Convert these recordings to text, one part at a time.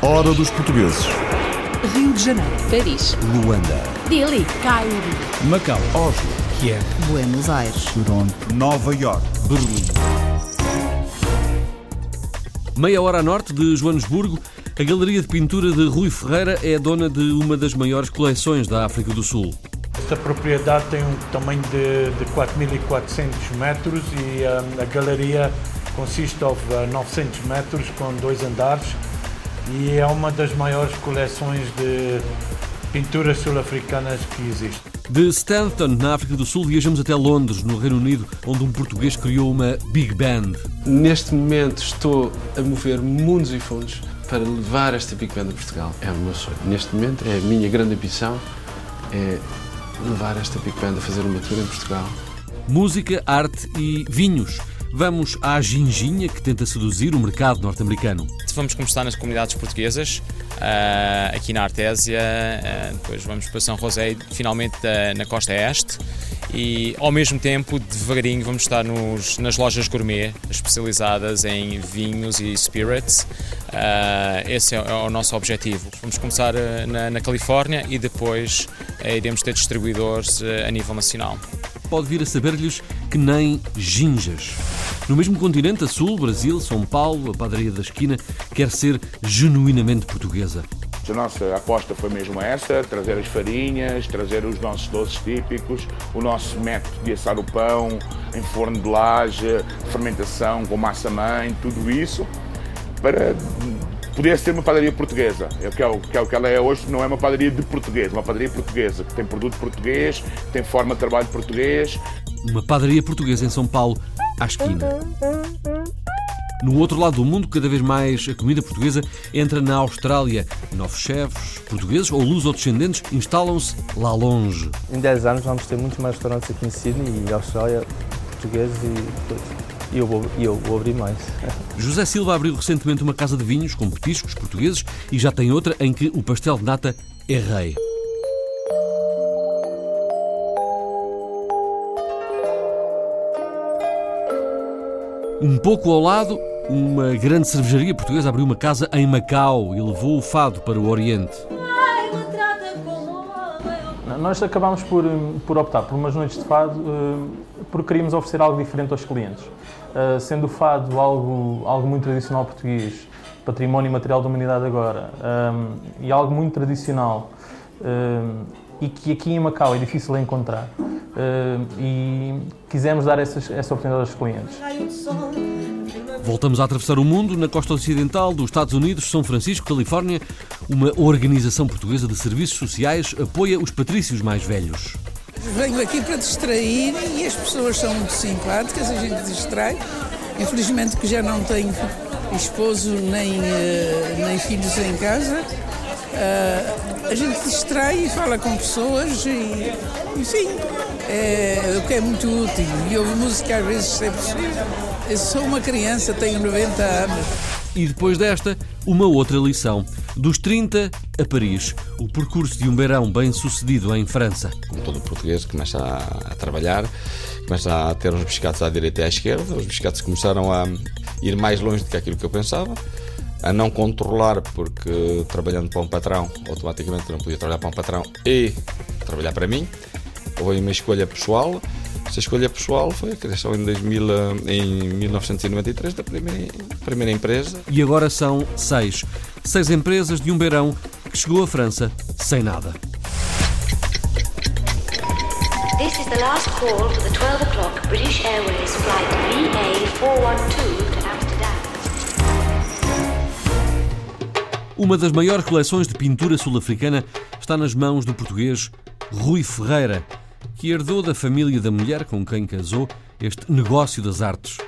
Hora dos portugueses. Rio de Janeiro, Paris, Luanda. Dili, Cairo, Macau, Oslo. Kiev, Buenos Aires, Toronto. Nova York. Berlim. Meia hora a norte de Joanesburgo, a Galeria de Pintura de Rui Ferreira é dona de uma das maiores coleções da África do Sul. Esta propriedade tem um tamanho de, de 4.400 metros e um, a galeria consiste de uh, 900 metros com dois andares e é uma das maiores coleções de pinturas sul-africanas que existe. De Stanton, na África do Sul, viajamos até Londres, no Reino Unido, onde um português criou uma Big Band. Neste momento estou a mover mundos e fundos para levar esta Big Band a Portugal. É o meu sonho. Neste momento é a minha grande ambição, é levar esta Big Band a fazer uma tour em Portugal. Música, arte e vinhos. Vamos à ginginha que tenta seduzir o mercado norte-americano. Vamos começar nas comunidades portuguesas, ah, aqui na Artésia, ah, depois vamos para São José, finalmente ah, na costa este. E ao mesmo tempo, devagarinho, vamos estar nos, nas lojas gourmet especializadas em vinhos e spirits. Esse é, é o nosso objetivo. Vamos começar na, na Califórnia e depois iremos ter distribuidores a nível nacional. Pode vir a saber-lhes que nem ginjas. No mesmo continente, a sul, Brasil, São Paulo, a padaria da esquina, quer ser genuinamente portuguesa. A nossa aposta foi mesmo essa, trazer as farinhas, trazer os nossos doces típicos, o nosso método de assar o pão em forno de laje, fermentação com massa-mãe, tudo isso, para poder ser uma padaria portuguesa. É o que é o que, é o que ela é hoje, não é uma padaria de português, uma padaria portuguesa, que tem produto português, tem forma de trabalho português. Uma padaria portuguesa em São Paulo, à esquina. No outro lado do mundo, cada vez mais a comida portuguesa entra na Austrália. Novos chefes portugueses ou luso-descendentes instalam-se lá longe. Em 10 anos vamos ter muitos mais restaurantes aqui em Sydney e Austrália, portugueses e e eu vou, eu vou abrir mais. José Silva abriu recentemente uma casa de vinhos com petiscos portugueses e já tem outra em que o pastel de nata é rei. Um pouco ao lado, uma grande cervejaria portuguesa abriu uma casa em Macau e levou o fado para o Oriente. Nós acabámos por, por optar por umas noites de fado eh, porque queríamos oferecer algo diferente aos clientes. Eh, sendo o fado algo, algo muito tradicional português, património material da humanidade agora, eh, e algo muito tradicional, e que aqui em Macau é difícil encontrar. E quisemos dar essas, essa oportunidade aos clientes. Voltamos a atravessar o mundo na costa ocidental dos Estados Unidos, São Francisco, Califórnia. Uma organização portuguesa de serviços sociais apoia os patrícios mais velhos. Venho aqui para distrair e as pessoas são muito simpáticas, a gente distrai. Infelizmente que já não tenho esposo nem, uh, nem filhos em casa. Uh, a gente distrai e fala com pessoas e, enfim, é, o que é muito útil. E ouve música às vezes se é. Eu sou uma criança, tenho 90 anos. E depois desta, uma outra lição. Dos 30 a Paris, o percurso de um beirão bem sucedido em França. Como todo português começa a, trabalhar, começa a ter uns biscates à direita e à esquerda, os biscates começaram a ir mais longe do que aquilo que eu pensava, a não controlar, porque trabalhando para um patrão, automaticamente não podia trabalhar para um patrão e trabalhar para mim. Houve uma escolha pessoal essa escolha pessoal foi a criação em, 2000, em 1993 da primeira, primeira empresa. E agora são seis. Seis empresas de um beirão que chegou à França sem nada. This is the last call for the 12 o'clock British Airways flight VA412 to Amsterdam. Uma das maiores coleções de pintura sul-africana está nas mãos do português Rui Ferreira, que herdou da família da mulher com quem casou este negócio das artes.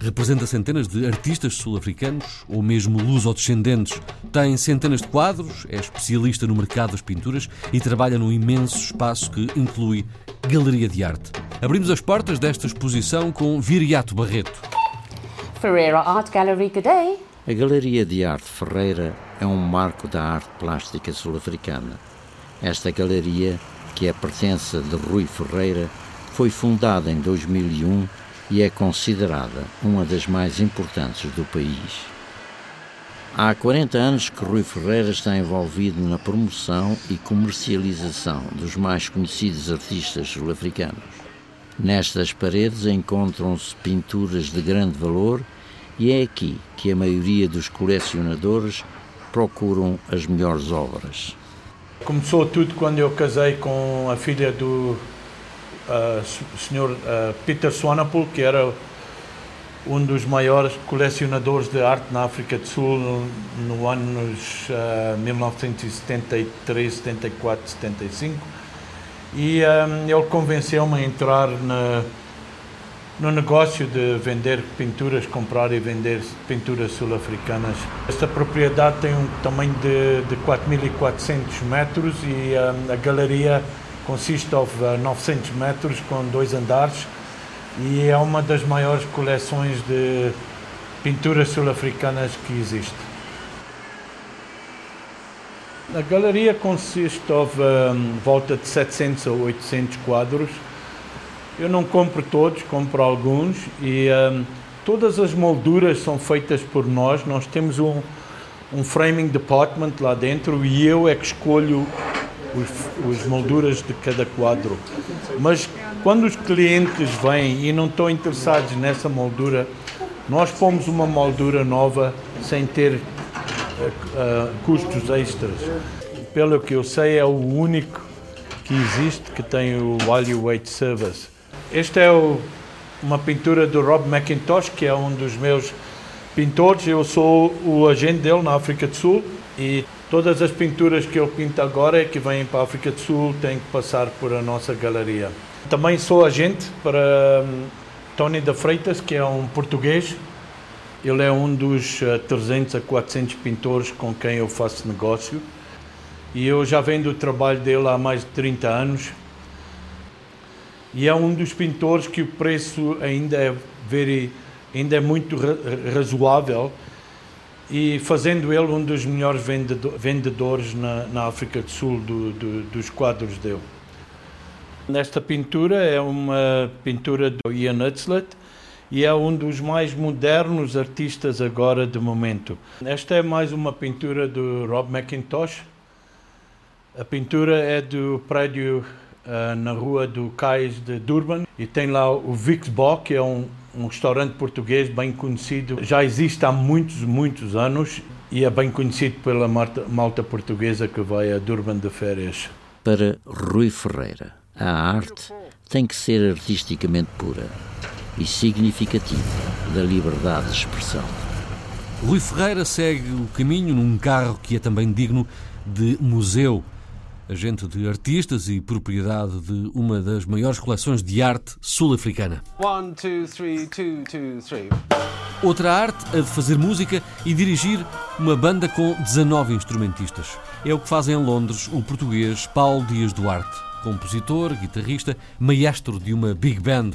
Representa centenas de artistas sul-africanos ou mesmo luso-descendentes. Tem centenas de quadros, é especialista no mercado das pinturas e trabalha num imenso espaço que inclui galeria de arte. Abrimos as portas desta exposição com Viriato Barreto. Ferreira Art Gallery, good day. A Galeria de Arte Ferreira é um marco da arte plástica sul-africana. Esta galeria que é pertença de Rui Ferreira, foi fundada em 2001 e é considerada uma das mais importantes do país. Há 40 anos que Rui Ferreira está envolvido na promoção e comercialização dos mais conhecidos artistas sul-africanos. Nestas paredes encontram-se pinturas de grande valor e é aqui que a maioria dos colecionadores procuram as melhores obras. Começou tudo quando eu casei com a filha do uh, Sr. Uh, Peter Swanepoel, que era um dos maiores colecionadores de arte na África do Sul no, no anos uh, 1973, 74, 75. E um, ele convenceu-me a entrar na, no negócio de vender pinturas, comprar e vender pinturas sul-africanas. Esta propriedade tem um tamanho de, de 4.400 metros e um, a galeria consiste de 900 metros com dois andares e é uma das maiores coleções de pinturas sul-africanas que existe. A galeria consiste de um, volta de 700 a 800 quadros. Eu não compro todos, compro alguns e um, todas as molduras são feitas por nós. Nós temos um, um framing department lá dentro e eu é que escolho os, os molduras de cada quadro. Mas quando os clientes vêm e não estão interessados nessa moldura, nós pomos uma moldura nova sem ter uh, uh, custos extras. Pelo que eu sei, é o único que existe que tem o value weight service. Esta é o, uma pintura do Rob McIntosh, que é um dos meus pintores. Eu sou o agente dele na África do Sul e todas as pinturas que eu pinto agora que vêm para a África do Sul têm que passar por a nossa galeria. Também sou agente para um, Tony da Freitas, que é um português. Ele é um dos uh, 300 a 400 pintores com quem eu faço negócio. E eu já venho do trabalho dele há mais de 30 anos. E é um dos pintores que o preço ainda é, very, ainda é muito razoável e fazendo ele um dos melhores vendedores na, na África do Sul do, do, dos quadros dele. Esta pintura é uma pintura do Ian Hutzlet e é um dos mais modernos artistas agora de momento. Esta é mais uma pintura do Rob McIntosh. A pintura é do prédio uh, na rua do Cais de Durban e tem lá o Vixbo, que é um, um restaurante português bem conhecido. Já existe há muitos, muitos anos e é bem conhecido pela malta, malta portuguesa que vai a Durban de férias. Para Rui Ferreira, a arte tem que ser artisticamente pura e significativa da liberdade de expressão. Rui Ferreira segue o caminho num carro que é também digno de museu. Agente de artistas e propriedade de uma das maiores coleções de arte sul-africana. Outra arte, a de fazer música e dirigir uma banda com 19 instrumentistas. É o que faz em Londres o português Paulo Dias Duarte compositor, guitarrista, maestro de uma big band.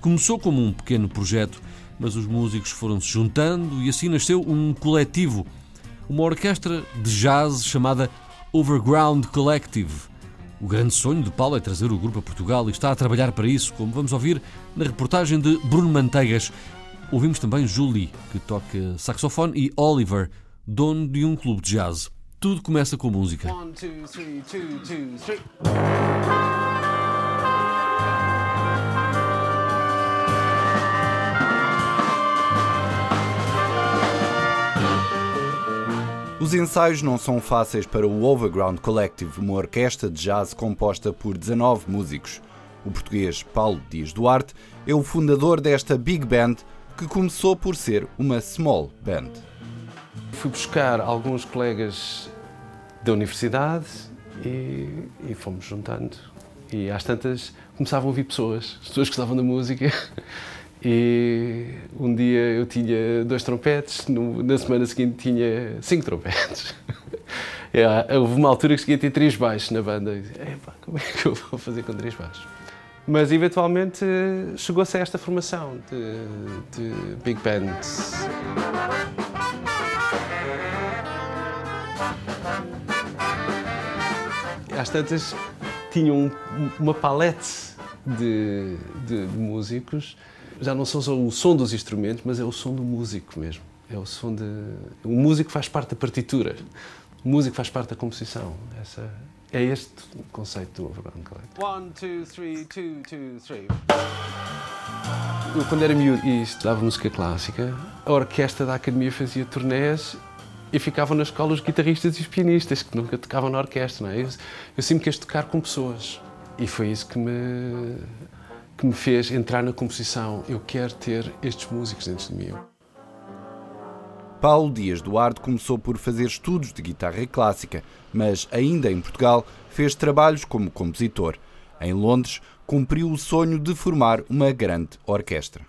Começou como um pequeno projeto, mas os músicos foram se juntando e assim nasceu um coletivo, uma orquestra de jazz chamada Overground Collective. O grande sonho de Paulo é trazer o grupo a Portugal e está a trabalhar para isso, como vamos ouvir na reportagem de Bruno Manteigas. Ouvimos também Julie, que toca saxofone, e Oliver, dono de um clube de jazz. Tudo começa com música. One, two, three, two, two, Os ensaios não são fáceis para o Overground Collective, uma orquestra de jazz composta por 19 músicos. O português Paulo Dias Duarte é o fundador desta big band que começou por ser uma small band. Fui buscar alguns colegas da universidade e, e fomos juntando. E às tantas começavam a ouvir pessoas, as pessoas que gostavam da música. E um dia eu tinha dois trompetes, no, na semana seguinte tinha cinco trompetes. É, houve uma altura que cheguei a ter três baixos na banda. E como é que eu vou fazer com três baixos? Mas eventualmente chegou-se a esta formação de, de big bands. às tantas tinham uma palete de, de, de, músicos. Já não são só o som dos instrumentos, mas é o som do músico mesmo. É o som de. O músico faz parte da partitura, o músico faz parte da composição. Essa, é este o conceito do Overground Collective. One, two, three, two, two, three. Eu, quando era miúdo e estudava música clássica, a orquestra da academia fazia turnés e ficavam na escola os guitarristas e os pianistas que nunca tocavam na orquestra. Não é? eu, eu sempre quis tocar com pessoas e foi isso que me, que me fez entrar na composição. Eu quero ter estes músicos dentro de mim. Paulo Dias Duarte começou por fazer estudos de guitarra clássica, mas ainda em Portugal fez trabalhos como compositor. Em Londres, cumpriu o sonho de formar uma grande orquestra.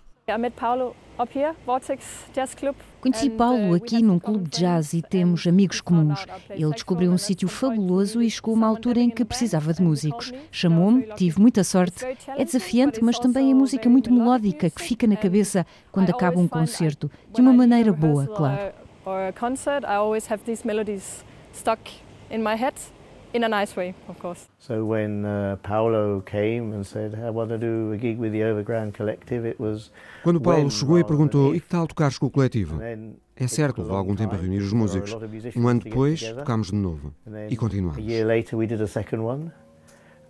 Conheci Paulo aqui num clube de jazz e temos amigos comuns. Ele descobriu um sítio fabuloso e chegou a uma altura em que precisava de músicos. Chamou-me, tive muita sorte. É desafiante, mas também é música muito melódica que fica na cabeça quando acaba um concerto, de uma maneira boa, claro in a nice way, of course. So when uh, Paulo came and said, "I want to do a gig with the Overground Collective," it was Quando Paulo chegou e perguntou: "E que tal tocares com o coletivo?" É certo, levou algum tempo a reunir os músicos. Um ano depois, tocámos de novo e continuamos. A year later we did a second one.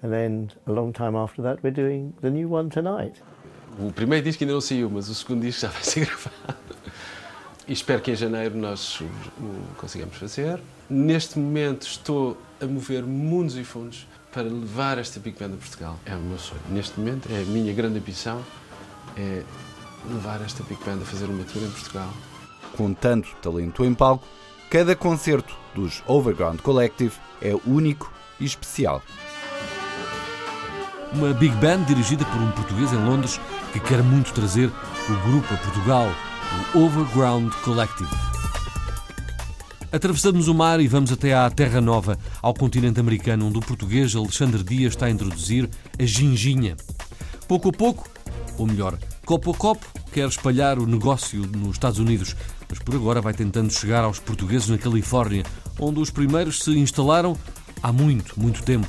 And then a long time after that we're doing the new one tonight. O primeiro disco ainda não saiu, mas o segundo disco já vai ser gravado. E espero que em janeiro nós o consigamos fazer. Neste momento estou a mover mundos e fundos para levar esta Big Band a Portugal. É o meu sonho. Neste momento é a minha grande ambição é levar esta Big Band a fazer uma tour em Portugal. Com tanto talento em palco, cada concerto dos Overground Collective é único e especial. Uma Big Band dirigida por um português em Londres que quer muito trazer o grupo a Portugal, o Overground Collective. Atravessamos o mar e vamos até à Terra Nova, ao continente americano, onde o português Alexandre Dias está a introduzir a ginginha. Pouco a pouco, ou melhor, copo a copo, quer espalhar o negócio nos Estados Unidos, mas por agora vai tentando chegar aos portugueses na Califórnia, onde os primeiros se instalaram há muito, muito tempo.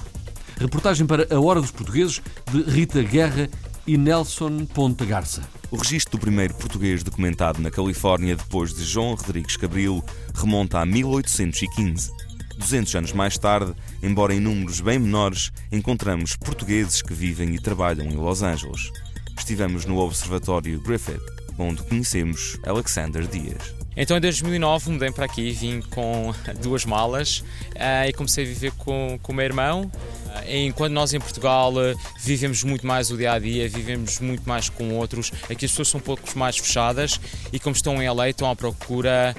Reportagem para A Hora dos Portugueses de Rita Guerra e Nelson Ponta Garça. O registro do primeiro português documentado na Califórnia depois de João Rodrigues Cabril remonta a 1815. 200 anos mais tarde, embora em números bem menores, encontramos portugueses que vivem e trabalham em Los Angeles. Estivemos no Observatório Griffith, onde conhecemos Alexander Dias. Então em 2009 mudei para aqui, vim com duas malas uh, e comecei a viver com, com o meu irmão. Uh, enquanto nós em Portugal uh, vivemos muito mais o dia a dia, vivemos muito mais com outros, aqui as pessoas são um pouco mais fechadas e como estão em LA estão à procura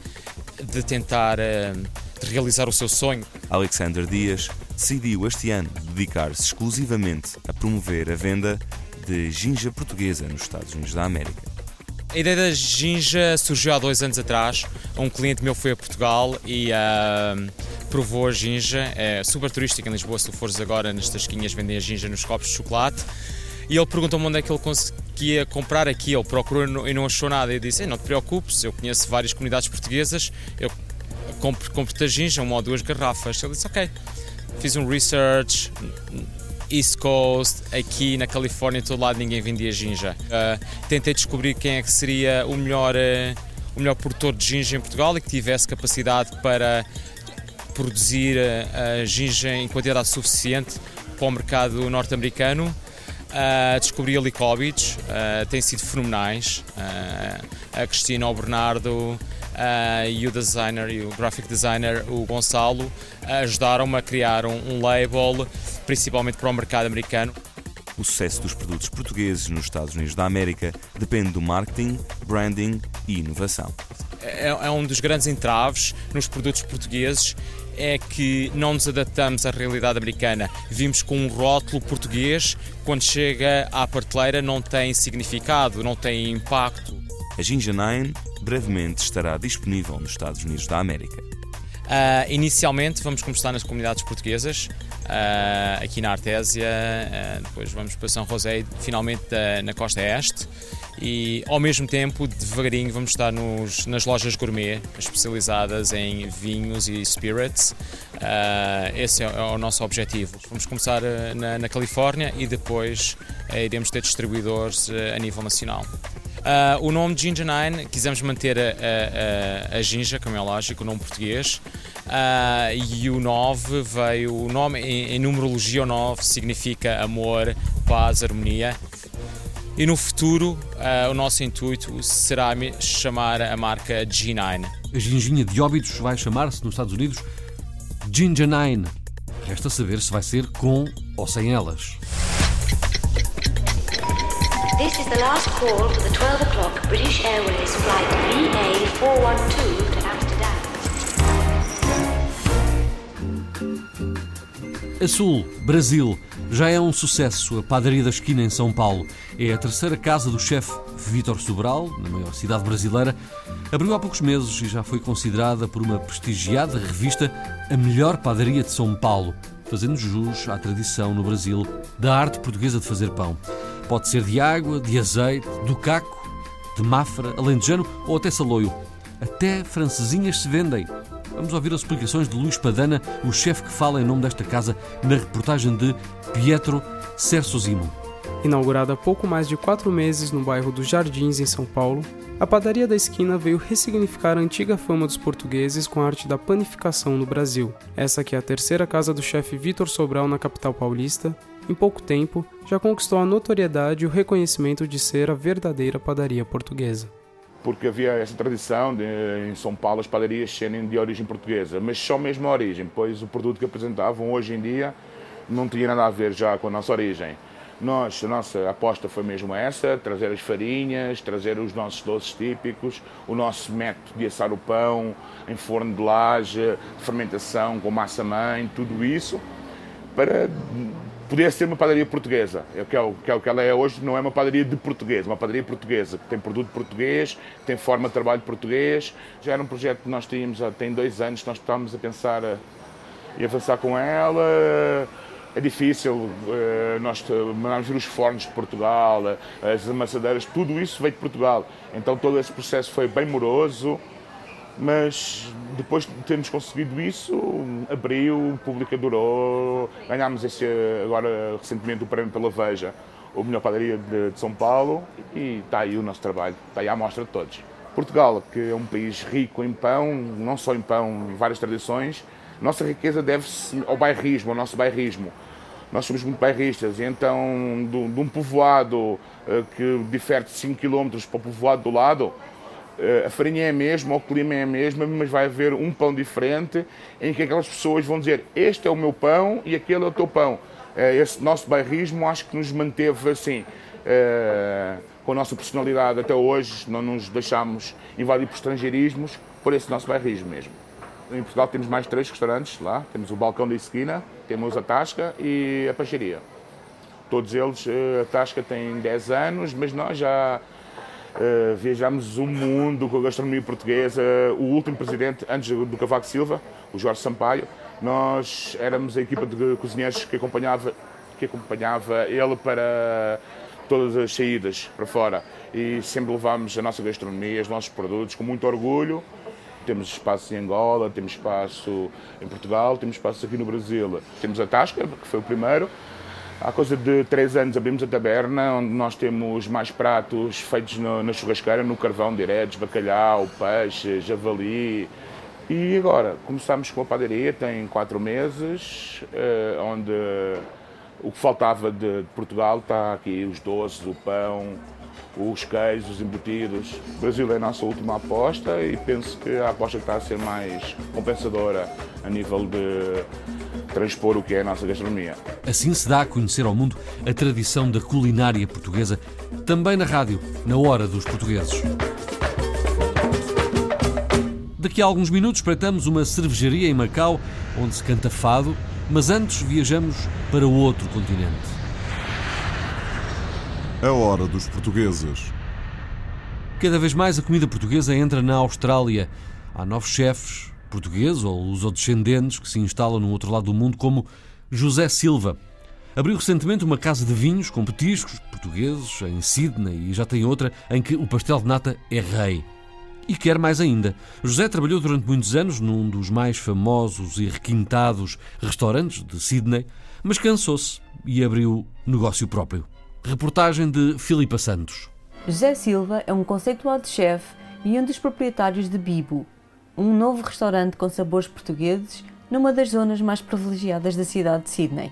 de tentar de realizar o seu sonho. Alexander Dias decidiu este ano dedicar-se exclusivamente a promover a venda de ginja portuguesa nos Estados Unidos da América. A ideia da ginja surgiu há dois anos atrás. Um cliente meu foi a Portugal e uh, provou a ginja. É super turística em Lisboa. Se tu fores agora nas tasquinhas, vendem a ginja nos copos de chocolate. E ele perguntou-me onde é que ele conseguia comprar aqui. Ele procurou e não achou nada. Eu disse: não te preocupes, eu conheço várias comunidades portuguesas. Eu compro-te compro a ginja, uma ou duas garrafas. Ele disse: ok. Fiz um research, East Coast, aqui na Califórnia, todo lado ninguém vendia ginja. Uh, tentei descobrir quem é que seria o melhor, uh, o melhor produtor de ginja em Portugal e que tivesse capacidade para produzir uh, a ginja em quantidade suficiente para o mercado norte-americano. Uh, descobri a Licobits, uh, têm sido fenomenais. Uh, a Cristina, o Bernardo, uh, e o designer e o graphic designer, o Gonçalo, ajudaram-me a criar um, um label, principalmente para o mercado americano. O sucesso dos produtos portugueses nos Estados Unidos da América depende do marketing, branding e inovação. É, é, um dos grandes entraves nos produtos portugueses é que não nos adaptamos à realidade americana. Vimos com um rótulo português, quando chega à prateleira não tem significado, não tem impacto. A Ginja 9 brevemente estará disponível nos Estados Unidos da América. Uh, inicialmente vamos começar nas comunidades portuguesas, uh, aqui na Artésia, uh, depois vamos para São José, finalmente na costa este e ao mesmo tempo, devagarinho, vamos estar nos, nas lojas gourmet especializadas em vinhos e spirits. esse é, é, o nosso objetivo. Vamos começar na, na Califórnia e depois iremos ter distribuidores a nível nacional. Uh, o nome Ginger Nine, quisemos manter a, a, a, como é lógico, o nome português. Uh, e o 9 veio, o nome em, em numerologia, o 9 significa amor, paz, harmonia. E no futuro, uh, o nosso intuito será chamar a marca G9. A ginginha de óbitos vai chamar-se nos Estados Unidos Ginger 9. Resta saber se vai ser com ou sem elas. This is the last call the 12 o'clock British Airways flight VA412 to Amsterdam. A Sul, Brasil, já é um sucesso a padaria da esquina em São Paulo. É a terceira casa do chefe Vítor Sobral, na maior cidade brasileira. Abriu há poucos meses e já foi considerada por uma prestigiada revista a melhor padaria de São Paulo, fazendo jus à tradição no Brasil da arte portuguesa de fazer pão. Pode ser de água, de azeite, do caco, de mafra, alentejano ou até saloio. Até francesinhas se vendem. Vamos ouvir as explicações de Luís Padana, o chefe que fala em nome desta casa, na reportagem de Pietro Sersosimo. Inaugurada há pouco mais de quatro meses no bairro dos Jardins, em São Paulo, a padaria da esquina veio ressignificar a antiga fama dos portugueses com a arte da panificação no Brasil. Essa que é a terceira casa do chefe Vitor Sobral na capital paulista em pouco tempo, já conquistou a notoriedade e o reconhecimento de ser a verdadeira padaria portuguesa. Porque havia essa tradição de, em São Paulo as padarias serem de origem portuguesa, mas só mesmo a origem, pois o produto que apresentavam hoje em dia não tinha nada a ver já com a nossa origem. Nós, a nossa aposta foi mesmo essa, trazer as farinhas, trazer os nossos doces típicos, o nosso método de assar o pão em forno de laje, fermentação com massa-mãe, tudo isso, para podia ser uma padaria portuguesa, é que é, o, que é o que ela é hoje, não é uma padaria de português, uma padaria portuguesa, que tem produto português, tem forma de trabalho português. Já era um projeto que nós tínhamos, já tem dois anos, nós estávamos a pensar e avançar com ela. É difícil, eh, nós mandámos vir os fornos de Portugal, as amassadeiras, tudo isso veio de Portugal. Então todo esse processo foi bem moroso, mas depois de termos conseguido isso, abriu, o público adorou, ganhámos esse, agora recentemente o prémio pela Veja, a melhor padaria de, de São Paulo, e está aí o nosso trabalho, está aí a amostra de todos. Portugal, que é um país rico em pão, não só em pão, em várias tradições, nossa riqueza deve-se ao bairrismo, ao nosso bairrismo. Nós somos muito bairristas, e então, de, de um povoado uh, que difere de 5 km para o povoado do lado, eh, a farinha é a mesma, o clima é a mesma, mas vai haver um pão diferente em que aquelas pessoas vão dizer este é o meu pão e aquele é o teu pão. Eh, esse nosso bairrismo acho que nos manteve assim, eh, com a nossa personalidade até hoje, não nos deixámos invadir por estrangeirismos, por esse nosso bairrismo mesmo. Em Portugal temos mais três restaurantes lá, temos o Balcão da Esquina, temos a Tasca e a Peixaria. Todos eles, a Tasca tem 10 anos, mas nós já Uh, viajamos o mundo com a gastronomia portuguesa. O último presidente, antes do Cavaco Silva, o Jorge Sampaio, nós éramos a equipa de cozinheiros que acompanhava, que acompanhava ele para todas as saídas para fora. E sempre levámos a nossa gastronomia, os nossos produtos com muito orgulho. Temos espaço em Angola, temos espaço em Portugal, temos espaço aqui no Brasil. Temos a Tasca, que foi o primeiro. Há coisa de três anos abrimos a taberna, onde nós temos mais pratos feitos no, na churrasqueira, no carvão direto, bacalhau, peixe, javali. E agora, começamos com a padaria, tem quatro meses, eh, onde o que faltava de, Portugal está aqui, os doces, o pão, os queijos, os embutidos. O Brasil é a nossa última aposta e penso que a aposta está a ser mais compensadora a nível de transpor o que é a nossa gastronomia. Assim se dá a conhecer ao mundo a tradição da culinária portuguesa, também na rádio, na hora dos portugueses. Daqui a alguns minutos espreitamos uma cervejaria em Macau, onde se canta fado, mas antes viajamos para o outro continente. A hora dos portugueses. Cada vez mais a comida portuguesa entra na Austrália. Há novos chefes, portugueses ou lusodescendentes que se instalam no outro lado do mundo, como José Silva. Abriu recentemente uma casa de vinhos com petiscos portugueses em Sydney e já tem outra em que o pastel de nata é rei. E quer mais ainda. José trabalhou durante muitos anos num dos mais famosos e requintados restaurantes de Sydney, mas cansou-se e abriu negócio próprio. Reportagem de Filipa Santos. José Silva é um conceituado chefe e um dos proprietários de Bibo, um novo restaurante com sabores portugueses numa das zonas mais privilegiadas da cidade de Sydney.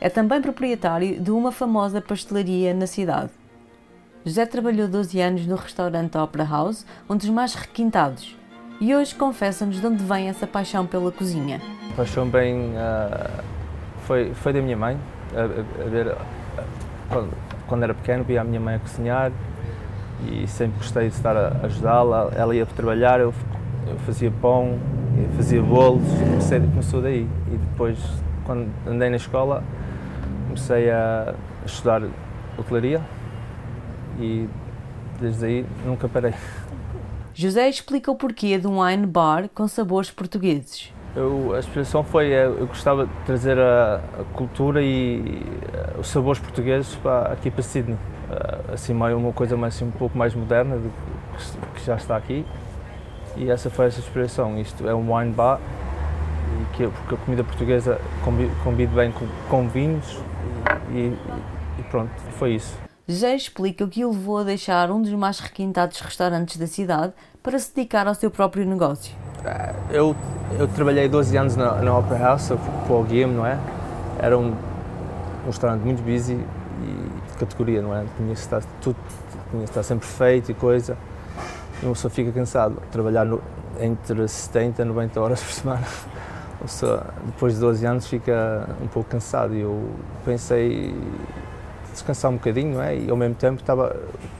É também proprietário de uma famosa pastelaria na cidade. José trabalhou 12 anos no restaurante Opera House, um dos mais requintados, e hoje confessa-nos de onde vem essa paixão pela cozinha. A paixão bem uh, foi, foi da minha mãe, a, a ver, quando, quando era pequeno via a minha mãe a cozinhar e sempre gostei de estar a ajudá-la. Ela ia trabalhar, eu, eu fazia pão, eu fazia bolos, comecei, começou daí. E depois, quando andei na escola, comecei a estudar hotelaria e desde aí nunca parei. José explica o porquê de um wine bar com sabores portugueses. Eu, a inspiração foi, eh, eu gostava de trazer a, a cultura e uh, os sabores portugueses para, aqui para Sydney. Uh, assim, uma coisa mais, assim, um pouco mais moderna do que, que já está aqui. E essa foi essa inspiração. Isto é um wine bar, e que, porque a comida portuguesa combina bem com, com vinhos e, e, pronto, foi isso. José explica o que o levou a deixar um dos mais requintados restaurantes da cidade para se dedicar ao seu próprio negócio. Eu, eu trabalhei 12 anos na, na Opera House, para o Game, não é? Era um, um restaurante muito busy e de categoria, não é? Tinha que estar, tudo tinha que estar sempre feito e coisa. Uma pessoa fica cansado. Trabalhar no, entre 70 e 90 horas por semana. Pessoa, depois de 12 anos fica um pouco cansado e eu pensei descansar um bocadinho, não é? E ao mesmo tempo estava,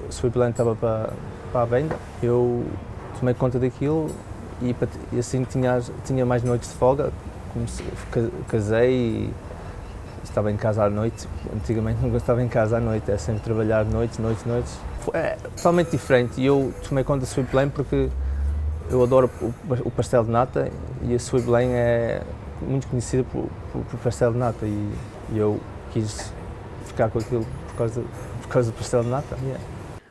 o Sweetland estava para, para a venda. Eu tomei conta daquilo e, e assim tinha, tinha mais noites de folga, casei e estava em casa à noite. Antigamente nunca estava em casa à noite, é sempre trabalhar noites, noites, noites. É totalmente diferente e eu tomei conta da Sweet Lane porque eu adoro o, pastel de nata e a Sweet Lane é muito conhecida por, por, por pastel de nata e, e, eu quis ficar com aquilo por causa, por causa do pastel de nata. Yeah.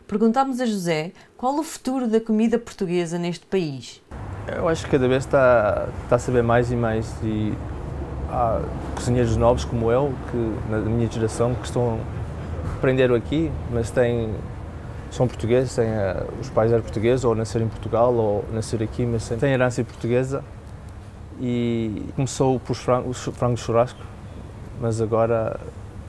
Perguntámos a José qual o futuro da comida portuguesa neste país. Eu acho que cada vez está, está a saber mais e mais e há cozinheiros novos como eu, que na minha geração, que estão aprenderam aqui, mas têm são portugueses, têm, uh, os pais eram portugueses, ou nasceram em Portugal, ou nasceram aqui, mas têm herança portuguesa. E começou por frangos, frangos churrasco, mas agora,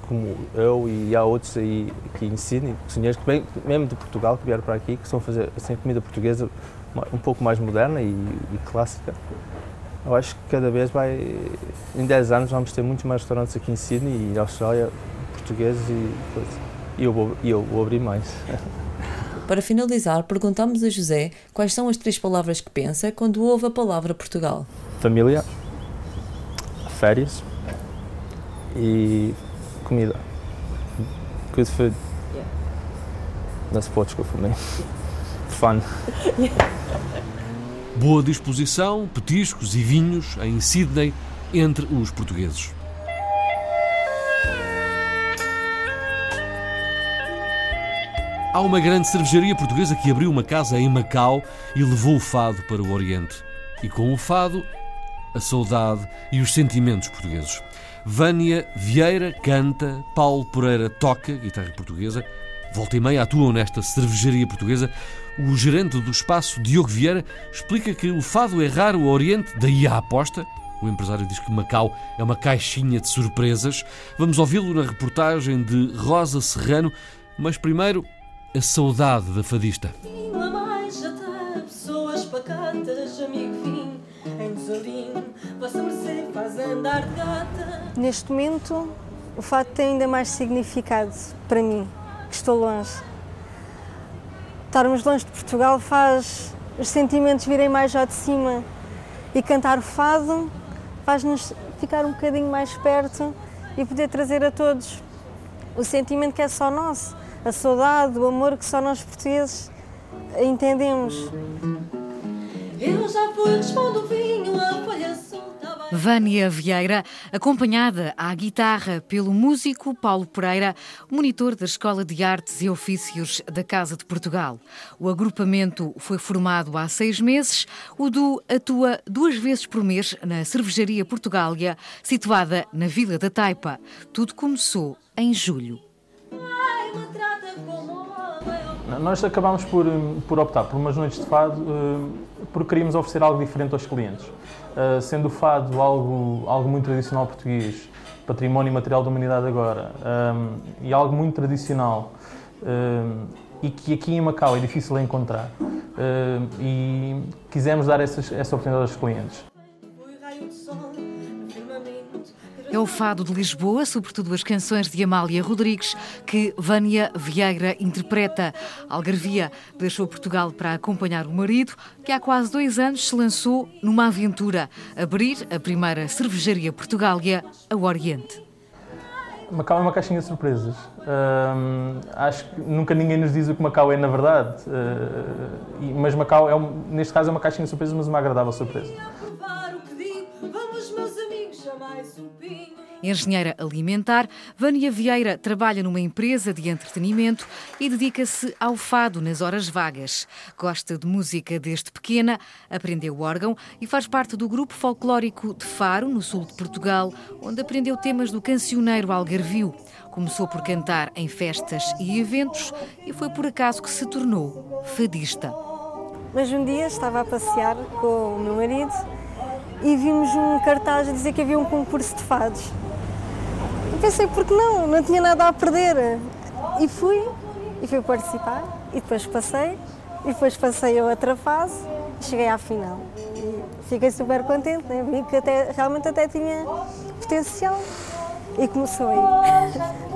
como eu e há outros aí que ensinem, cozinheiros que vêm mesmo de Portugal, que vieram para aqui, que estão a fazer assim, comida portuguesa um pouco mais moderna e, e, clássica. Eu acho que cada vez vai, em 10 anos vamos ter muitos mais restaurantes aqui em Sydney e na Austrália, portugueses e. E eu vou, eu vou abrir mais. Para finalizar, perguntamos a José quais são as três palavras que pensa quando ouve a palavra Portugal. Família, férias e comida. Good food. Yeah. That's Portugal for me. Fun. Boa disposição, petiscos e vinhos em Sydney entre os portugueses. Há uma grande cervejaria portuguesa que abriu uma casa em Macau e levou o fado para o Oriente. E com o fado, a saudade e os sentimentos portugueses. Vânia Vieira canta, Paulo Pereira toca, guitarra portuguesa, volta e meia atuam nesta cervejaria portuguesa. O gerente do espaço, Diogo Vieira, explica que o fado é raro ao Oriente, daí a aposta. O empresário diz que Macau é uma caixinha de surpresas. Vamos ouvi-lo na reportagem de Rosa Serrano, mas primeiro a saudade da fadista. Neste momento, o fato tem ainda mais significado para mim, que estou longe. Estarmos longe de Portugal faz os sentimentos virem mais ao de cima e cantar o fado faz-nos ficar um bocadinho mais perto e poder trazer a todos o sentimento que é só nosso a saudade, o amor que só nós portugueses entendemos. Eu já fui, respondo o vinho, a folha solta. Vânia Vieira, acompanhada à guitarra pelo músico Paulo Pereira, monitor da Escola de Artes e Ofícios da Casa de Portugal. O agrupamento foi formado há seis meses. O Du atua duas vezes por mês na Cervejaria Portugália, situada na Vila da Taipa. Tudo começou em julho. Nós acabámos por, por optar por umas noites de fado uh, porque queríamos oferecer algo diferente aos clientes. Uh, sendo o fado algo, algo muito tradicional português, património material da humanidade agora, um, e algo muito tradicional, e que aqui em Macau é difícil encontrar. E quisemos dar essa oportunidade aos clientes. É o fado de Lisboa, sobretudo as canções de Amália Rodrigues, que Vânia Vieira interpreta. Algarvia deixou Portugal para acompanhar o marido, que há quase dois anos se lançou numa aventura, abrir a primeira cervejaria Portugália ao Oriente. Macau é uma caixinha de surpresas. Acho que nunca ninguém nos diz o que Macau é na verdade, uh, mas Macau, é um, neste caso, é uma caixinha de surpresas, mas uma agradável surpresa. Engenheira alimentar, Vânia Vieira trabalha numa empresa de entretenimento e dedica-se ao fado nas horas vagas. Gosta de música desde pequena, aprendeu órgão e faz parte do grupo folclórico de Faro, no sul de Portugal, onde aprendeu temas do cancioneiro algarvio. Começou por cantar em festas e eventos e foi por acaso que se tornou fadista. Mas um dia estava a passear com o meu marido e vimos um cartaz a dizer que havia um concurso de fados. E pensei, por que não? Não tinha nada a perder. E fui, e fui participar, e depois passei, e depois passei a outra fase, e cheguei à final. E fiquei super contente, né? vi que até, realmente até tinha potencial. E começou aí.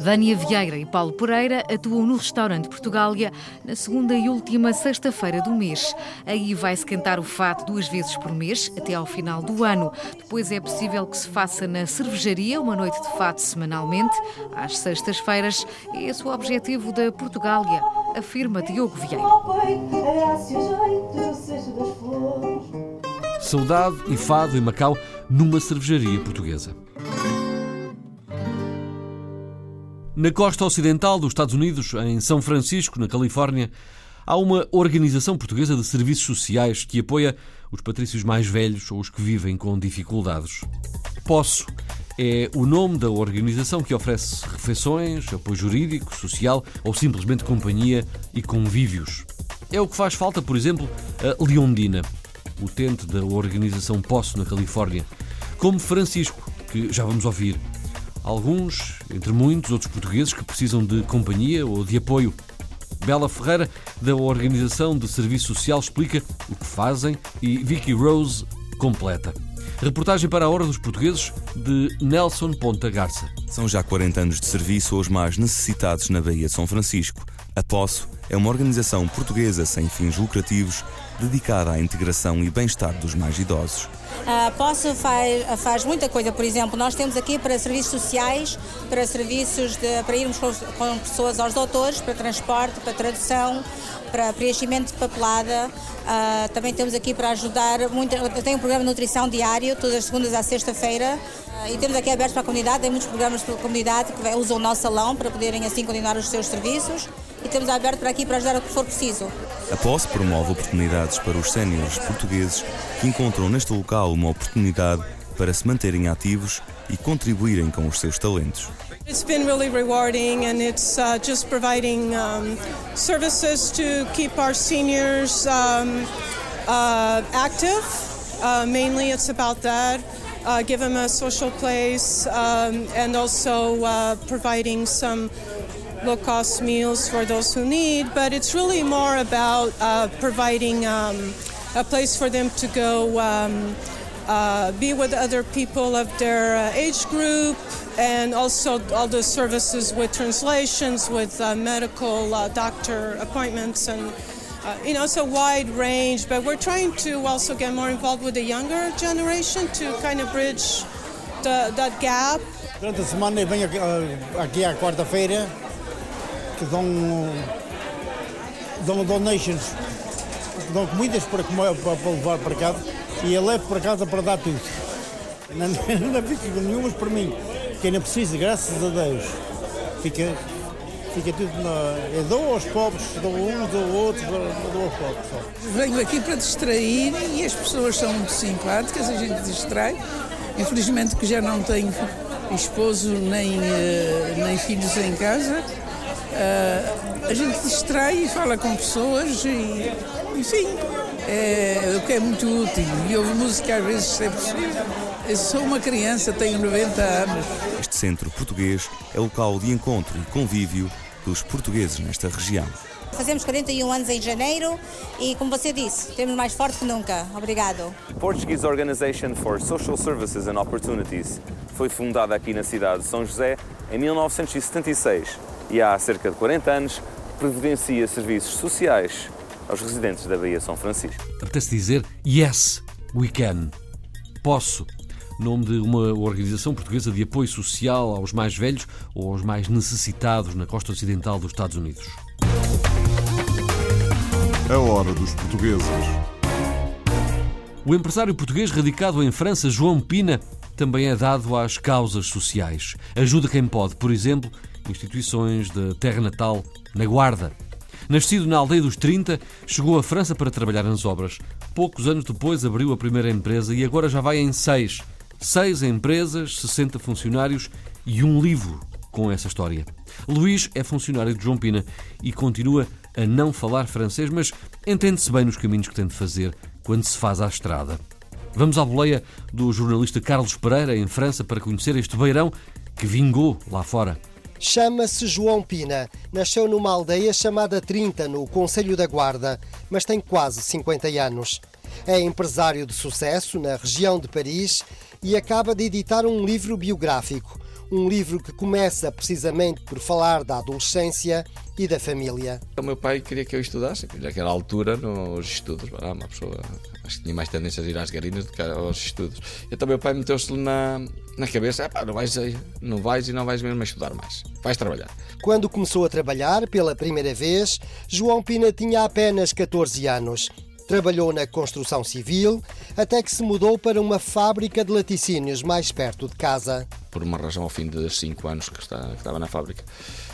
Vânia Vieira e Paulo Pereira atuam no restaurante Portugália na segunda e última sexta-feira do mês. Aí vai-se cantar o fado duas vezes por mês, até ao final do ano. Depois é possível que se faça na cervejaria uma noite de fado semanalmente, às sextas-feiras. É esse o objetivo da Portugália, afirma Diogo Vieira. Saudade e fado em Macau numa cervejaria portuguesa. Na costa ocidental dos Estados Unidos, em São Francisco, na Califórnia, há uma organização portuguesa de serviços sociais que apoia os patrícios mais velhos ou os que vivem com dificuldades. Posso é o nome da organização que oferece refeições, apoio jurídico, social ou simplesmente companhia e convívios. É o que faz falta, por exemplo, a Leondina, utente da organização Posso na Califórnia, como Francisco, que já vamos ouvir alguns, entre muitos outros portugueses que precisam de companhia ou de apoio. Bela Ferreira, da Organização de Serviço Social, explica o que fazem e Vicky Rose completa. Reportagem para a Hora dos Portugueses de Nelson Ponta Garça. São já 40 anos de serviço aos mais necessitados na Baía de São Francisco. A Posso é uma organização portuguesa sem fins lucrativos dedicada à integração e bem-estar dos mais idosos. A Posso faz, faz muita coisa, por exemplo, nós temos aqui para serviços sociais, para serviços de, para irmos com, com pessoas aos doutores, para transporte, para tradução, para preenchimento de papelada. Uh, também temos aqui para ajudar, muito, tem um programa de nutrição diário, todas as segundas à sexta-feira. Uh, e temos aqui aberto para a comunidade, tem muitos programas para a comunidade que usam o nosso salão para poderem assim continuar os seus serviços e temos aberto para aqui para ajudar o que for preciso. A posse promove oportunidades para os séniores portugueses que encontram neste local uma oportunidade para se manterem ativos e contribuírem com os seus talentos. It's been really rewarding and it's uh, just providing um, services to keep our seniors um, uh, active. Uh, mainly it's about that. Uh, give them a social place um, and also uh, providing some low cost meals for those who need, but it's really more about uh, providing um, a place for them to go um, uh, be with other people of their uh, age group and also all the services with translations, with uh, medical uh, doctor appointments and uh, you know, it's a wide range, but we're trying to also get more involved with the younger generation to kind of bridge the, that gap. Durante a semana eu venho aqui à quarta-feira que dão, dão donations, dão comidas para, para, para levar para casa e eu levo para casa para dar tudo. Não, não fica nenhumas para mim. Quem não precisa, graças a Deus, fica, fica tudo na. Eu dou aos pobres, dou uns, dou outros, dou, dou aos pobres. Só. Venho aqui para distrair e as pessoas são muito simpáticas, a gente distrai. Infelizmente que já não tenho esposo nem, eh, nem filhos em casa, Uh, a gente distrai e fala com pessoas e, enfim, é, o que é muito útil. E ouve música às vezes se é possível. Eu sou uma criança, tenho 90 anos. Este centro português é local de encontro e convívio dos portugueses nesta região. Fazemos 41 anos em janeiro e, como você disse, temos mais forte que nunca. Obrigado. Portuguese Organization for Social Services and Opportunities foi fundada aqui na cidade de São José em 1976 e há cerca de 40 anos providencia serviços sociais aos residentes da Baía São Francisco. Apetece dizer Yes, we can. Posso. Nome de uma organização portuguesa de apoio social aos mais velhos ou aos mais necessitados na costa ocidental dos Estados Unidos. A hora dos portugueses. O empresário português radicado em França, João Pina, também é dado às causas sociais. Ajuda quem pode, por exemplo, instituições da terra natal, na Guarda. Nascido na aldeia dos 30, chegou à França para trabalhar nas obras. Poucos anos depois abriu a primeira empresa e agora já vai em seis. Seis empresas, 60 funcionários e um livro com essa história. Luís é funcionário de João Pina e continua a não falar francês, mas entende-se bem nos caminhos que tem de fazer quando se faz à estrada. Vamos à boleia do jornalista Carlos Pereira, em França, para conhecer este beirão que vingou lá fora. Chama-se João Pina. Nasceu numa aldeia chamada Trinta, no Conselho da Guarda, mas tem quase 50 anos. É empresário de sucesso na região de Paris e acaba de editar um livro biográfico um livro que começa precisamente por falar da adolescência e da família. O meu pai queria que eu estudasse, naquela altura, nos estudos. Ah, uma pessoa acho que tinha mais tendência a ir às garinas do que aos estudos. Então, meu pai meteu-se na, na cabeça: ah, não, vais, não vais e não vais mesmo a estudar mais, vais trabalhar. Quando começou a trabalhar pela primeira vez, João Pina tinha apenas 14 anos. Trabalhou na construção civil até que se mudou para uma fábrica de laticínios mais perto de casa. Por uma razão, ao fim de 5 anos que, está, que, estava na fábrica,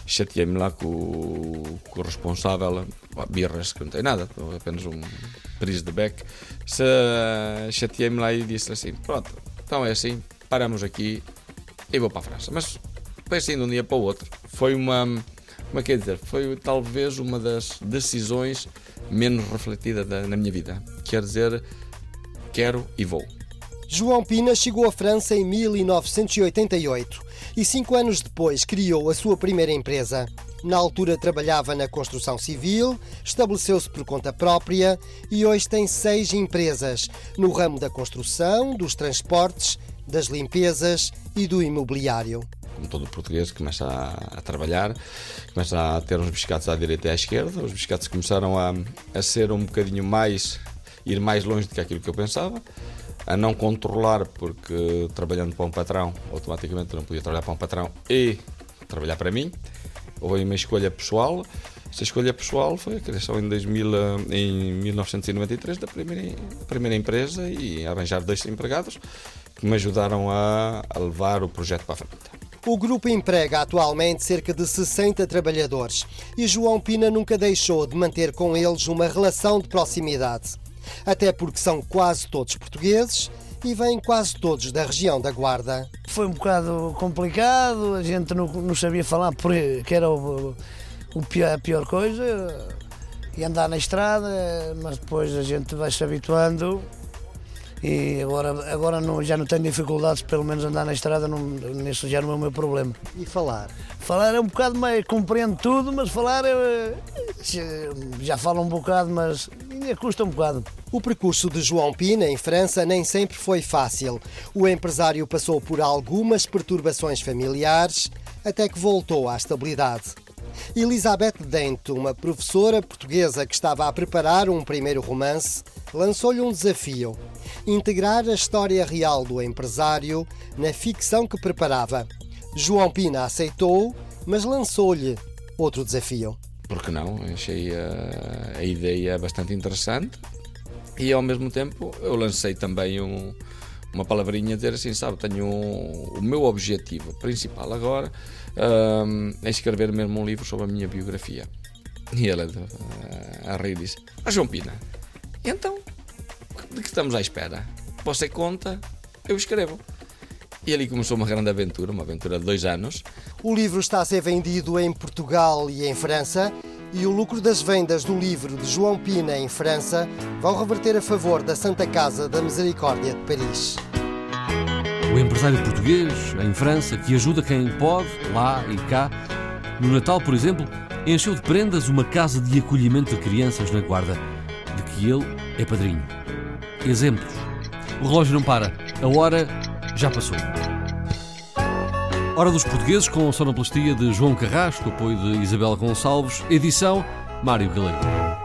chateei-me lá com, com, o responsável, birras, que não tem nada, apenas um pris de beck. Chateei-me lá e disse assim: Pronto, então é assim, paramos aqui e vou para a França. Mas foi assim de um dia para o outro. Foi uma. Como é que é dizer? Foi talvez uma das decisões menos refletida da, na minha vida. Quer dizer, quero e vou. João Pina chegou à França em 1988 e cinco anos depois criou a sua primeira empresa. Na altura trabalhava na construção civil, estabeleceu-se por conta própria e hoje tem seis empresas no ramo da construção, dos transportes, das limpezas e do imobiliário como todo português, começa a, a, trabalhar, começa a ter uns biscates à direita e à esquerda. Os biscates começaram a, a ser um bocadinho mais, ir mais longe do que aquilo que eu pensava, a não controlar, porque trabalhando para um patrão, automaticamente não podia trabalhar para um patrão e trabalhar para mim. Houve uma escolha pessoal. Essa escolha pessoal foi a criação em, 2000, em 1993 da primeira, primeira empresa e arranjar dois empregados que me ajudaram a, a levar o projeto para a frente. O grupo emprega atualmente cerca de 60 trabalhadores e João Pina nunca deixou de manter com eles uma relação de proximidade. Até porque são quase todos portugueses e vêm quase todos da região da Guarda. Foi um bocado complicado, a gente não, não sabia falar porque era o, o pior, a pior coisa e andar na estrada, mas depois a gente vai se habituando e agora, agora não, já não tenho dificuldades, pelo menos andar na estrada, não, nesse já não é o meu problema. E falar? Falar é um bocado mais, compreendo tudo, mas falar é, já falo um bocado, mas ainda custa um bocado. O percurso de João Pina em França nem sempre foi fácil. O empresário passou por algumas perturbações familiares até que voltou à estabilidade. Elizabeth Dento, uma professora portuguesa que estava a preparar um primeiro romance, lançou-lhe um desafio: integrar a história real do empresário na ficção que preparava. João Pina aceitou, mas lançou-lhe outro desafio. Por que não? Achei a, a, ideia bastante interessante e ao mesmo tempo eu lancei também um, uma palavrinha dizer assim, sabe, tenho um, o meu objetivo principal agora um, é escrever mesmo um livro sobre a minha biografia. E ela a rir disse, ah João Pina, então de que estamos à espera? Você conta, eu escrevo. E ali começou uma grande aventura, uma aventura de dois anos. O livro está a ser vendido em Portugal e em França e o lucro das vendas do livro de João Pina em França vão reverter a favor da Santa Casa da Misericórdia de Paris. O empresário português em França que ajuda quem pode, lá e cá. No Natal, por exemplo, encheu de prendas uma casa de acolhimento de crianças na Guarda, de que ele é padrinho. Exemplos. O relógio não para. A hora já passou. Hora dos Portugueses com a sonoplastia de João Carrasco, apoio de Isabel Gonçalves, edição Mário Galego.